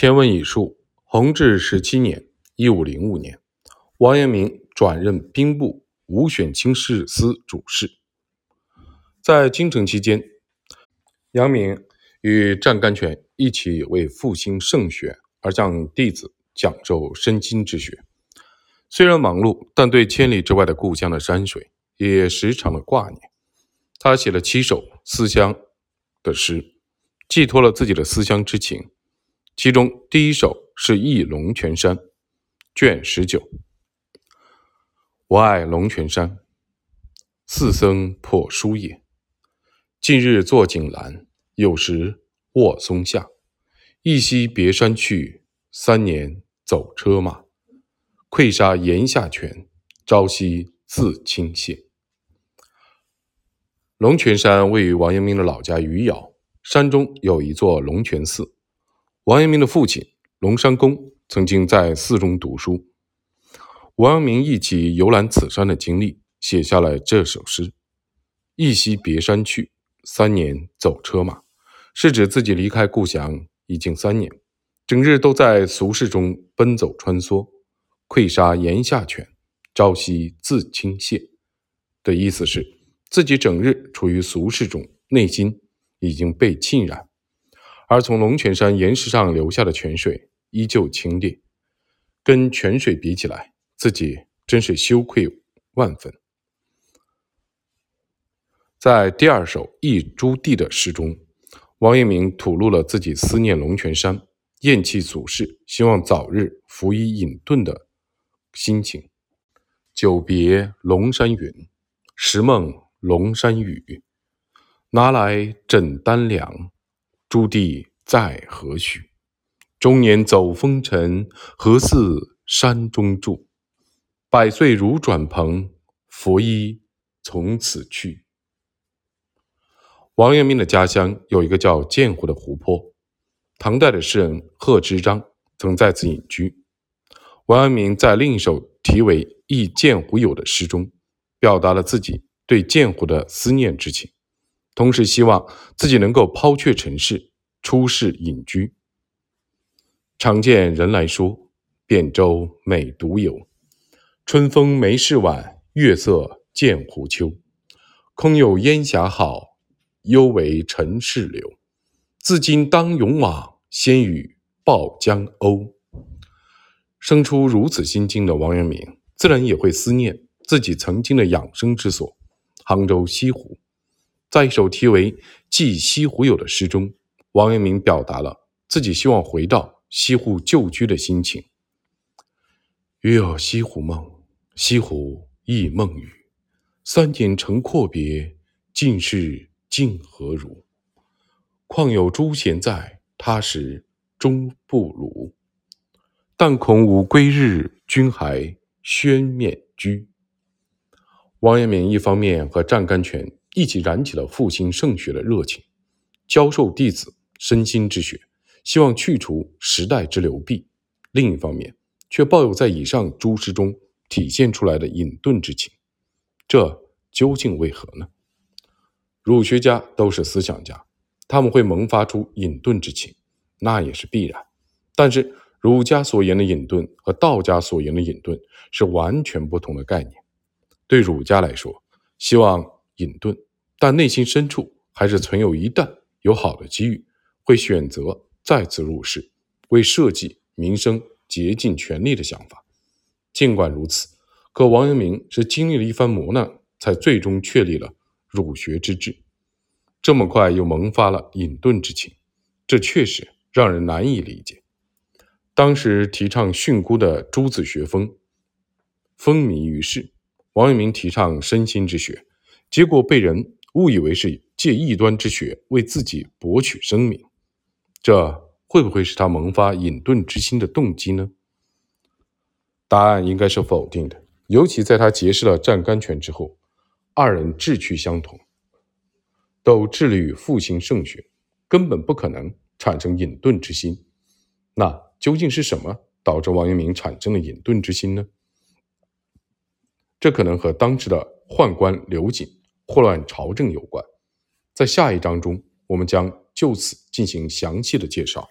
前文已述，弘治十七年（一五零五年），王阳明转任兵部武选卿士司主事。在京城期间，阳明与湛甘泉一起为复兴圣学而向弟子讲授身心之学。虽然忙碌，但对千里之外的故乡的山水也时常的挂念。他写了七首思乡的诗，寄托了自己的思乡之情。其中第一首是《忆龙泉山》，卷十九。我爱龙泉山，四僧破书也。近日坐井栏，有时卧松下。一夕别山去，三年走车马。溃沙岩下泉，朝夕自倾泻。龙泉山位于王阳明的老家余姚，山中有一座龙泉寺。王阳明的父亲龙山公曾经在寺中读书，王阳明忆起游览此山的经历，写下了这首诗：“一夕别山去，三年走车马。”是指自己离开故乡已经三年，整日都在俗世中奔走穿梭。溃沙岩下犬，朝夕自倾泻。的意思是自己整日处于俗世中，内心已经被浸染。而从龙泉山岩石上流下的泉水依旧清冽，跟泉水比起来，自己真是羞愧万分。在第二首《忆朱棣》的诗中，王阳明吐露了自己思念龙泉山、厌弃俗世、希望早日服以隐遁的心情。久别龙山云，时梦龙山雨。拿来枕单凉。朱棣在何许？中年走风尘，何似山中住？百岁如转蓬，佛衣从此去。王阳明的家乡有一个叫鉴湖的湖泊，唐代的诗人贺知章曾在此隐居。王阳明在另一首题为《忆鉴湖友》的诗中，表达了自己对鉴湖的思念之情。同时，希望自己能够抛却尘世，出世隐居。常见人来说，汴州美独有。春风梅事晚，月色见湖秋。空有烟霞好，犹为尘世流。自今当勇往，先与报江鸥。生出如此心境的王阳明，自然也会思念自己曾经的养生之所——杭州西湖。在一首题为《寄西湖友》的诗中，王阳明表达了自己希望回到西湖旧居的心情。余有西湖梦，西湖忆梦雨。三年成阔别，尽是竟何如？况有朱弦在，他时终不如。但恐吾归日，君还宣面居。王阳明一方面和湛甘泉。一起燃起了复兴圣学的热情，教授弟子身心之学，希望去除时代之流弊；另一方面，却抱有在以上诸诗中体现出来的隐遁之情。这究竟为何呢？儒学家都是思想家，他们会萌发出隐遁之情，那也是必然。但是，儒家所言的隐遁和道家所言的隐遁是完全不同的概念。对儒家来说，希望隐遁。但内心深处还是存有一旦有好的机遇，会选择再次入世，为社稷民生竭尽全力的想法。尽管如此，可王阳明是经历了一番磨难，才最终确立了儒学之志。这么快又萌发了隐遁之情，这确实让人难以理解。当时提倡训诂的朱子学风风靡于世，王阳明提倡身心之学，结果被人。误以为是借异端之学为自己博取声名，这会不会是他萌发隐遁之心的动机呢？答案应该是否定的。尤其在他结识了湛甘泉之后，二人志趣相同，都致力于复兴圣学，根本不可能产生隐遁之心。那究竟是什么导致王阳明产生了隐遁之心呢？这可能和当时的宦官刘瑾。祸乱朝政有关，在下一章中，我们将就此进行详细的介绍。